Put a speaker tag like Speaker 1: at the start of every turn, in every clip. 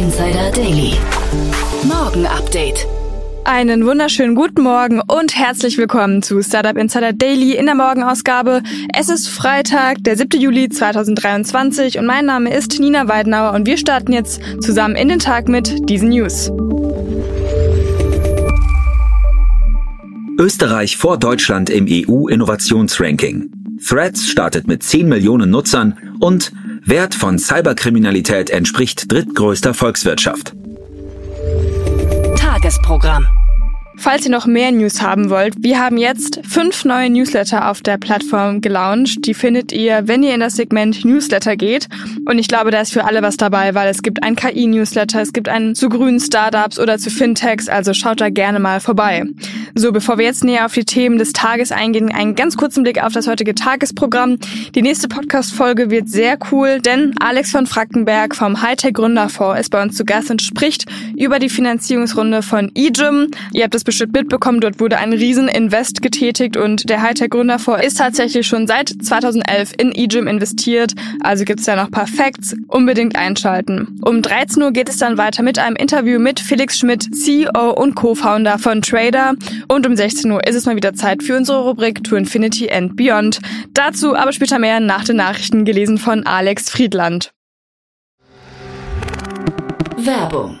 Speaker 1: Insider Daily. Morgen Update.
Speaker 2: Einen wunderschönen guten Morgen und herzlich willkommen zu Startup Insider Daily in der Morgenausgabe. Es ist Freitag, der 7. Juli 2023 und mein Name ist Nina Weidenauer und wir starten jetzt zusammen in den Tag mit diesen News.
Speaker 3: Österreich vor Deutschland im EU-Innovationsranking. Threads startet mit 10 Millionen Nutzern und Wert von Cyberkriminalität entspricht drittgrößter Volkswirtschaft.
Speaker 1: Tagesprogramm.
Speaker 2: Falls ihr noch mehr News haben wollt, wir haben jetzt fünf neue Newsletter auf der Plattform gelauncht. Die findet ihr, wenn ihr in das Segment Newsletter geht. Und ich glaube, da ist für alle was dabei, weil es gibt ein KI-Newsletter, es gibt einen zu grünen Startups oder zu Fintechs, also schaut da gerne mal vorbei. So, bevor wir jetzt näher auf die Themen des Tages eingehen, einen ganz kurzen Blick auf das heutige Tagesprogramm. Die nächste Podcast-Folge wird sehr cool, denn Alex von Frackenberg vom Hightech Gründerfonds ist bei uns zu Gast und spricht über die Finanzierungsrunde von eGym. Ihr habt es bestimmt mitbekommen, dort wurde ein Riesen-Invest getätigt und der Hightech Gründerfonds ist tatsächlich schon seit 2011 in eGym investiert. Also gibt's da noch ein paar Facts. Unbedingt einschalten. Um 13 Uhr geht es dann weiter mit einem Interview mit Felix Schmidt, CEO und Co-Founder von Trader. Und um 16 Uhr ist es mal wieder Zeit für unsere Rubrik To Infinity and Beyond. Dazu aber später mehr nach den Nachrichten gelesen von Alex Friedland.
Speaker 1: Werbung.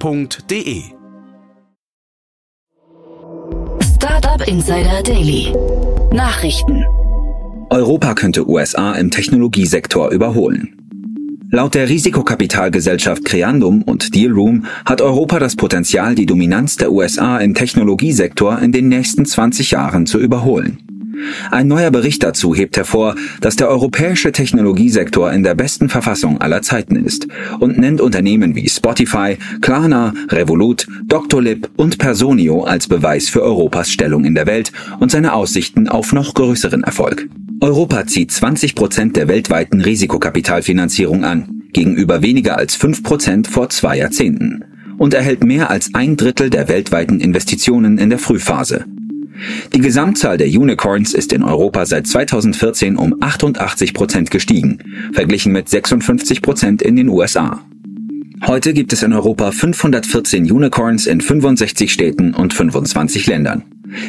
Speaker 4: www.startup.de.
Speaker 1: Startup Insider Daily. Nachrichten.
Speaker 3: Europa könnte USA im Technologiesektor überholen. Laut der Risikokapitalgesellschaft Creandum und Dealroom hat Europa das Potenzial, die Dominanz der USA im Technologiesektor in den nächsten 20 Jahren zu überholen. Ein neuer Bericht dazu hebt hervor, dass der europäische Technologiesektor in der besten Verfassung aller Zeiten ist und nennt Unternehmen wie Spotify, Klarna, Revolut, Doctolib und Personio als Beweis für Europas Stellung in der Welt und seine Aussichten auf noch größeren Erfolg. Europa zieht 20 Prozent der weltweiten Risikokapitalfinanzierung an, gegenüber weniger als 5 Prozent vor zwei Jahrzehnten und erhält mehr als ein Drittel der weltweiten Investitionen in der Frühphase. Die Gesamtzahl der Unicorns ist in Europa seit 2014 um 88 Prozent gestiegen, verglichen mit 56 Prozent in den USA. Heute gibt es in Europa 514 Unicorns in 65 Städten und 25 Ländern.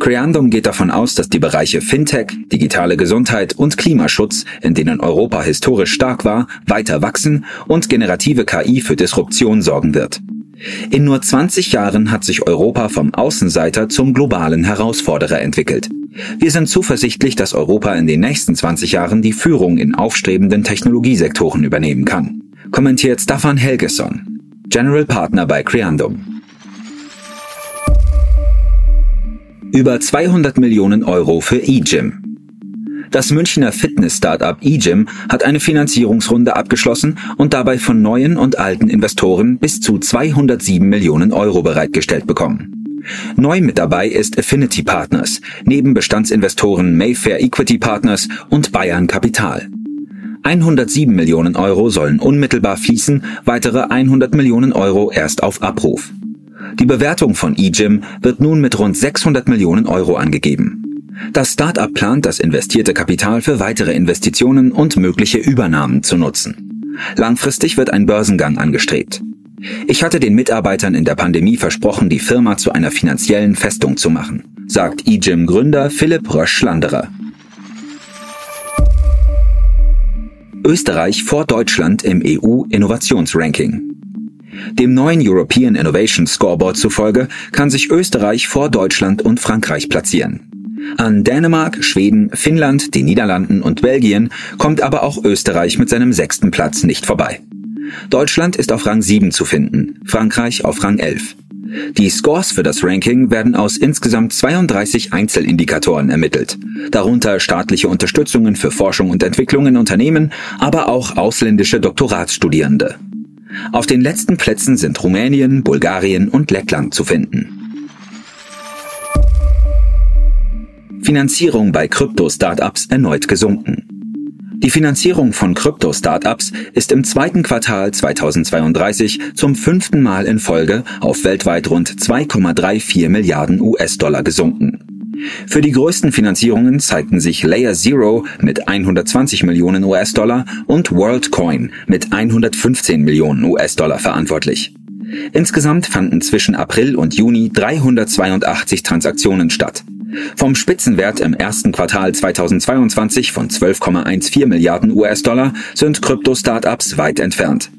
Speaker 3: Creandum geht davon aus, dass die Bereiche Fintech, digitale Gesundheit und Klimaschutz, in denen Europa historisch stark war, weiter wachsen und generative KI für Disruption sorgen wird. In nur 20 Jahren hat sich Europa vom Außenseiter zum globalen Herausforderer entwickelt. Wir sind zuversichtlich, dass Europa in den nächsten 20 Jahren die Führung in aufstrebenden Technologiesektoren übernehmen kann, kommentiert Staffan Helgesson, General Partner bei Creandum. Über 200 Millionen Euro für eGym. Das Münchner Fitness-Startup eGym hat eine Finanzierungsrunde abgeschlossen und dabei von neuen und alten Investoren bis zu 207 Millionen Euro bereitgestellt bekommen. Neu mit dabei ist Affinity Partners, neben Bestandsinvestoren Mayfair Equity Partners und Bayern Kapital. 107 Millionen Euro sollen unmittelbar fließen, weitere 100 Millionen Euro erst auf Abruf. Die Bewertung von eGym wird nun mit rund 600 Millionen Euro angegeben. Das Startup plant, das investierte Kapital für weitere Investitionen und mögliche Übernahmen zu nutzen. Langfristig wird ein Börsengang angestrebt. Ich hatte den Mitarbeitern in der Pandemie versprochen, die Firma zu einer finanziellen Festung zu machen, sagt eGym-Gründer Philipp Rösch-Schlanderer. Österreich vor Deutschland im EU-Innovationsranking. Dem neuen European Innovation Scoreboard zufolge kann sich Österreich vor Deutschland und Frankreich platzieren. An Dänemark, Schweden, Finnland, den Niederlanden und Belgien kommt aber auch Österreich mit seinem sechsten Platz nicht vorbei. Deutschland ist auf Rang 7 zu finden, Frankreich auf Rang 11. Die Scores für das Ranking werden aus insgesamt 32 Einzelindikatoren ermittelt, darunter staatliche Unterstützungen für Forschung und Entwicklung in Unternehmen, aber auch ausländische Doktoratsstudierende. Auf den letzten Plätzen sind Rumänien, Bulgarien und Lettland zu finden. Finanzierung bei Krypto-Startups erneut gesunken. Die Finanzierung von Krypto-Startups ist im zweiten Quartal 2032 zum fünften Mal in Folge auf weltweit rund 2,34 Milliarden US-Dollar gesunken. Für die größten Finanzierungen zeigten sich Layer Zero mit 120 Millionen US-Dollar und WorldCoin mit 115 Millionen US-Dollar verantwortlich. Insgesamt fanden zwischen April und Juni 382 Transaktionen statt. Vom Spitzenwert im ersten Quartal 2022 von 12,14 Milliarden US-Dollar sind Krypto-Startups weit entfernt.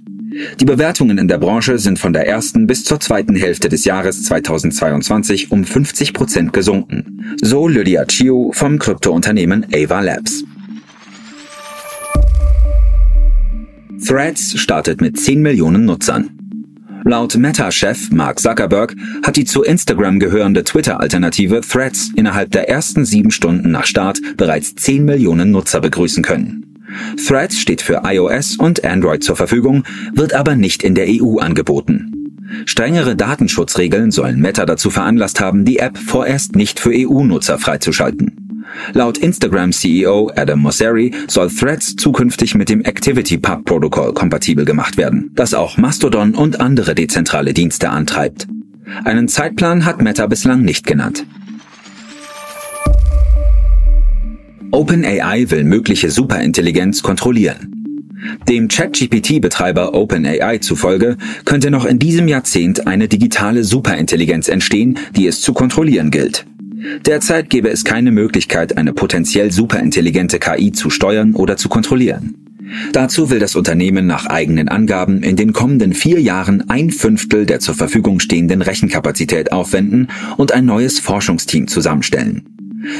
Speaker 3: Die Bewertungen in der Branche sind von der ersten bis zur zweiten Hälfte des Jahres 2022 um 50 Prozent gesunken. So Lydia Chiu vom Kryptounternehmen Ava Labs. Threads startet mit 10 Millionen Nutzern. Laut Meta-Chef Mark Zuckerberg hat die zu Instagram gehörende Twitter-Alternative Threads innerhalb der ersten sieben Stunden nach Start bereits 10 Millionen Nutzer begrüßen können. Threads steht für iOS und Android zur Verfügung, wird aber nicht in der EU angeboten. Strengere Datenschutzregeln sollen Meta dazu veranlasst haben, die App vorerst nicht für EU-Nutzer freizuschalten. Laut Instagram-CEO Adam Mosseri soll Threads zukünftig mit dem ActivityPub-Protokoll kompatibel gemacht werden, das auch Mastodon und andere dezentrale Dienste antreibt. Einen Zeitplan hat Meta bislang nicht genannt. OpenAI will mögliche Superintelligenz kontrollieren. Dem ChatGPT-Betreiber OpenAI zufolge könnte noch in diesem Jahrzehnt eine digitale Superintelligenz entstehen, die es zu kontrollieren gilt. Derzeit gäbe es keine Möglichkeit, eine potenziell superintelligente KI zu steuern oder zu kontrollieren. Dazu will das Unternehmen nach eigenen Angaben in den kommenden vier Jahren ein Fünftel der zur Verfügung stehenden Rechenkapazität aufwenden und ein neues Forschungsteam zusammenstellen.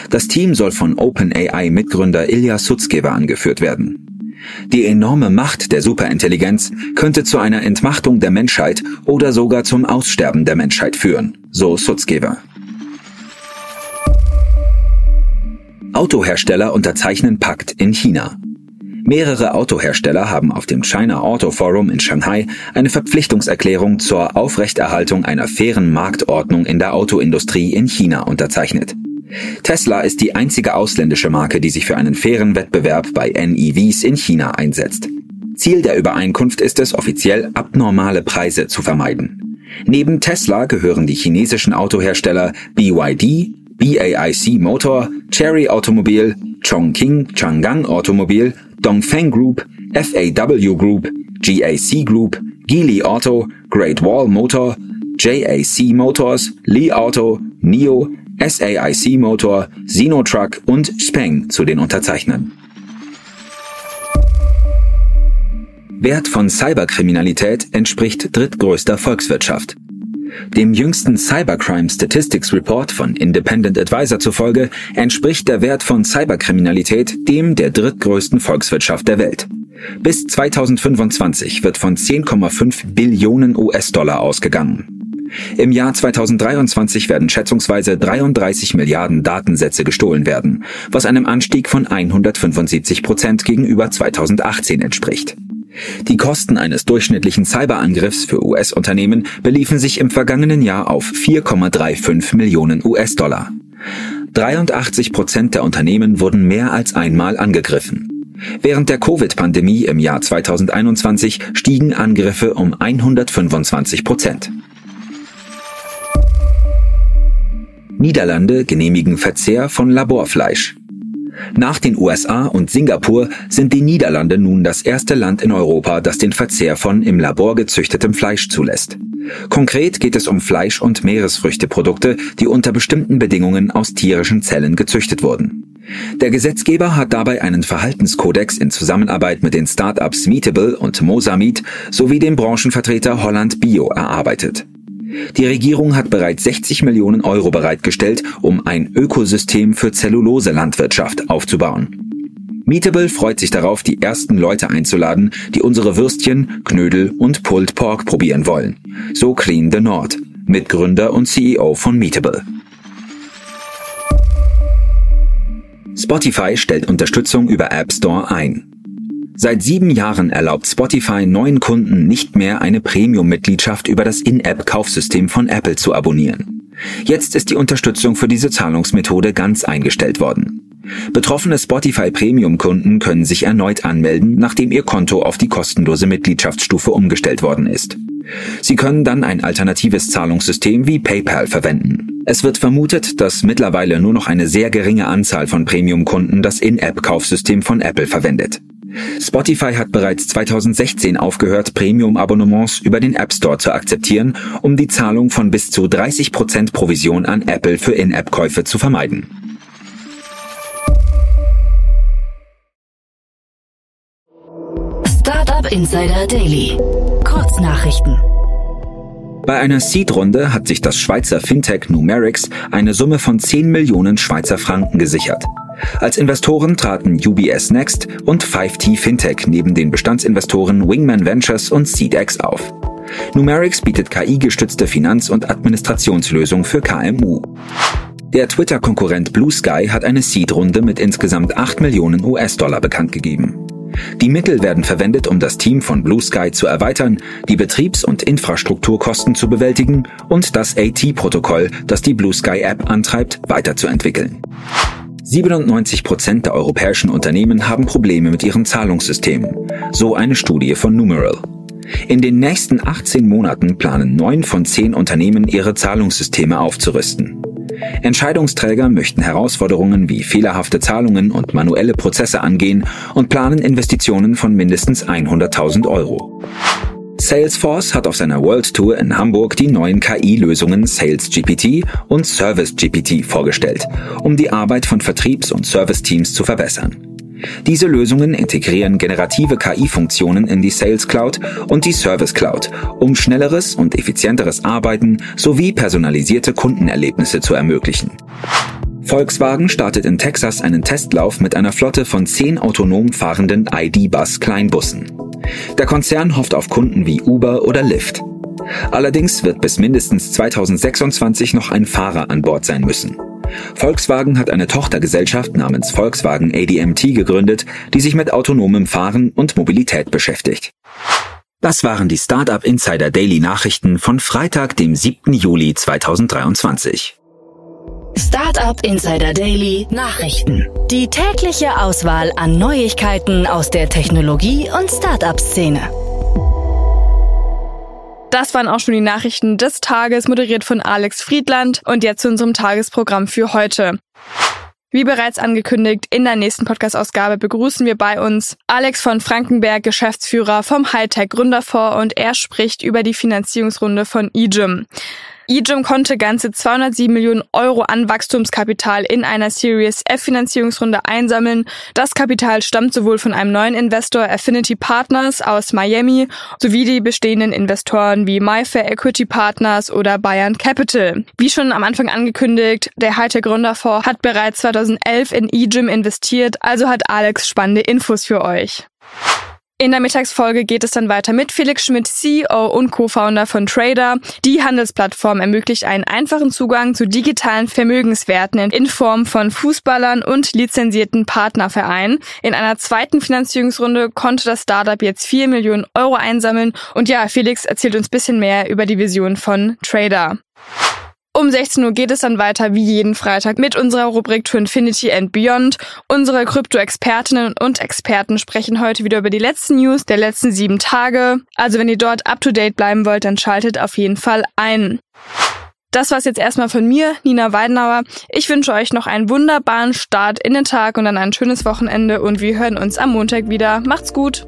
Speaker 3: Das Team soll von OpenAI-Mitgründer Ilya Sutskever angeführt werden. Die enorme Macht der Superintelligenz könnte zu einer Entmachtung der Menschheit oder sogar zum Aussterben der Menschheit führen, so Sutskever. Autohersteller unterzeichnen Pakt in China. Mehrere Autohersteller haben auf dem China Auto Forum in Shanghai eine Verpflichtungserklärung zur Aufrechterhaltung einer fairen Marktordnung in der Autoindustrie in China unterzeichnet. Tesla ist die einzige ausländische Marke, die sich für einen fairen Wettbewerb bei NEVs in China einsetzt. Ziel der Übereinkunft ist es, offiziell abnormale Preise zu vermeiden. Neben Tesla gehören die chinesischen Autohersteller BYD, BAIC Motor, Cherry Automobil, Chongqing Chang'an Automobil, Dongfeng Group, FAW Group, GAC Group, Geely Auto, Great Wall Motor, JAC Motors, Li Auto, NIO, SAIC Motor, Sinotruck und Speng zu den Unterzeichnern. Wert von Cyberkriminalität entspricht drittgrößter Volkswirtschaft. Dem jüngsten Cybercrime Statistics Report von Independent Advisor zufolge entspricht der Wert von Cyberkriminalität dem der drittgrößten Volkswirtschaft der Welt. Bis 2025 wird von 10,5 Billionen US-Dollar ausgegangen. Im Jahr 2023 werden schätzungsweise 33 Milliarden Datensätze gestohlen werden, was einem Anstieg von 175 Prozent gegenüber 2018 entspricht. Die Kosten eines durchschnittlichen Cyberangriffs für US-Unternehmen beliefen sich im vergangenen Jahr auf 4,35 Millionen US-Dollar. 83 Prozent der Unternehmen wurden mehr als einmal angegriffen. Während der Covid-Pandemie im Jahr 2021 stiegen Angriffe um 125 Prozent. Niederlande genehmigen Verzehr von Laborfleisch. Nach den USA und Singapur sind die Niederlande nun das erste Land in Europa, das den Verzehr von im Labor gezüchtetem Fleisch zulässt. Konkret geht es um Fleisch- und Meeresfrüchteprodukte, die unter bestimmten Bedingungen aus tierischen Zellen gezüchtet wurden. Der Gesetzgeber hat dabei einen Verhaltenskodex in Zusammenarbeit mit den Startups Meetable und Mosamit sowie dem Branchenvertreter Holland Bio erarbeitet. Die Regierung hat bereits 60 Millionen Euro bereitgestellt, um ein Ökosystem für Zellulose-Landwirtschaft aufzubauen. Meetable freut sich darauf, die ersten Leute einzuladen, die unsere Würstchen, Knödel und Pulled Pork probieren wollen. So Clean the Nord, Mitgründer und CEO von Meetable. Spotify stellt Unterstützung über App Store ein. Seit sieben Jahren erlaubt Spotify neuen Kunden nicht mehr eine Premium-Mitgliedschaft über das In-App-Kaufsystem von Apple zu abonnieren. Jetzt ist die Unterstützung für diese Zahlungsmethode ganz eingestellt worden. Betroffene Spotify Premium-Kunden können sich erneut anmelden, nachdem ihr Konto auf die kostenlose Mitgliedschaftsstufe umgestellt worden ist. Sie können dann ein alternatives Zahlungssystem wie PayPal verwenden. Es wird vermutet, dass mittlerweile nur noch eine sehr geringe Anzahl von Premium-Kunden das In-App-Kaufsystem von Apple verwendet. Spotify hat bereits 2016 aufgehört, Premium-Abonnements über den App Store zu akzeptieren, um die Zahlung von bis zu 30% Provision an Apple für In-App-Käufe zu vermeiden.
Speaker 1: Startup Insider Daily. Kurznachrichten.
Speaker 3: Bei einer Seed-Runde hat sich das Schweizer Fintech Numerix eine Summe von 10 Millionen Schweizer Franken gesichert. Als Investoren traten UBS Next und 5T Fintech neben den Bestandsinvestoren Wingman Ventures und SeedX auf. Numerix bietet KI-gestützte Finanz- und Administrationslösungen für KMU. Der Twitter-Konkurrent Blue Sky hat eine Seed-Runde mit insgesamt 8 Millionen US-Dollar bekannt gegeben. Die Mittel werden verwendet, um das Team von Blue Sky zu erweitern, die Betriebs- und Infrastrukturkosten zu bewältigen und das AT-Protokoll, das die Blue Sky App antreibt, weiterzuentwickeln. 97 Prozent der europäischen Unternehmen haben Probleme mit ihren Zahlungssystemen, so eine Studie von Numeral. In den nächsten 18 Monaten planen neun von zehn Unternehmen ihre Zahlungssysteme aufzurüsten. Entscheidungsträger möchten Herausforderungen wie fehlerhafte Zahlungen und manuelle Prozesse angehen und planen Investitionen von mindestens 100.000 Euro. Salesforce hat auf seiner World Tour in Hamburg die neuen KI-Lösungen SalesGPT und ServiceGPT vorgestellt, um die Arbeit von Vertriebs- und Serviceteams zu verbessern. Diese Lösungen integrieren generative KI-Funktionen in die Sales Cloud und die Service Cloud, um schnelleres und effizienteres Arbeiten sowie personalisierte Kundenerlebnisse zu ermöglichen. Volkswagen startet in Texas einen Testlauf mit einer Flotte von zehn autonom fahrenden ID-Bus-Kleinbussen. Der Konzern hofft auf Kunden wie Uber oder Lyft. Allerdings wird bis mindestens 2026 noch ein Fahrer an Bord sein müssen. Volkswagen hat eine Tochtergesellschaft namens Volkswagen ADMT gegründet, die sich mit autonomem Fahren und Mobilität beschäftigt. Das waren die Startup Insider Daily Nachrichten von Freitag, dem 7. Juli 2023.
Speaker 1: Startup Insider Daily Nachrichten. Die tägliche Auswahl an Neuigkeiten aus der Technologie- und Startup-Szene.
Speaker 2: Das waren auch schon die Nachrichten des Tages, moderiert von Alex Friedland. Und jetzt zu unserem Tagesprogramm für heute. Wie bereits angekündigt, in der nächsten Podcast-Ausgabe begrüßen wir bei uns Alex von Frankenberg, Geschäftsführer vom Hightech Gründerfonds und er spricht über die Finanzierungsrunde von eGym. eGym konnte ganze 207 Millionen Euro an Wachstumskapital in einer Series F Finanzierungsrunde einsammeln. Das Kapital stammt sowohl von einem neuen Investor Affinity Partners aus Miami sowie die bestehenden Investoren wie MyFair Equity Partners oder Bayern Capital. Wie schon am Anfang angekündigt, der Hightech Gründerfonds hat bereits 2011 in eGym investiert, also hat Alex spannende Infos für euch. In der Mittagsfolge geht es dann weiter mit Felix Schmidt, CEO und Co-Founder von Trader. Die Handelsplattform ermöglicht einen einfachen Zugang zu digitalen Vermögenswerten in Form von Fußballern und lizenzierten Partnervereinen. In einer zweiten Finanzierungsrunde konnte das Startup jetzt 4 Millionen Euro einsammeln. Und ja, Felix erzählt uns bisschen mehr über die Vision von Trader. Um 16 Uhr geht es dann weiter wie jeden Freitag mit unserer Rubrik To Infinity and Beyond. Unsere Krypto-Expertinnen und Experten sprechen heute wieder über die letzten News der letzten sieben Tage. Also wenn ihr dort up-to-date bleiben wollt, dann schaltet auf jeden Fall ein. Das war's jetzt erstmal von mir, Nina Weidenauer. Ich wünsche euch noch einen wunderbaren Start in den Tag und dann ein schönes Wochenende und wir hören uns am Montag wieder. Macht's gut!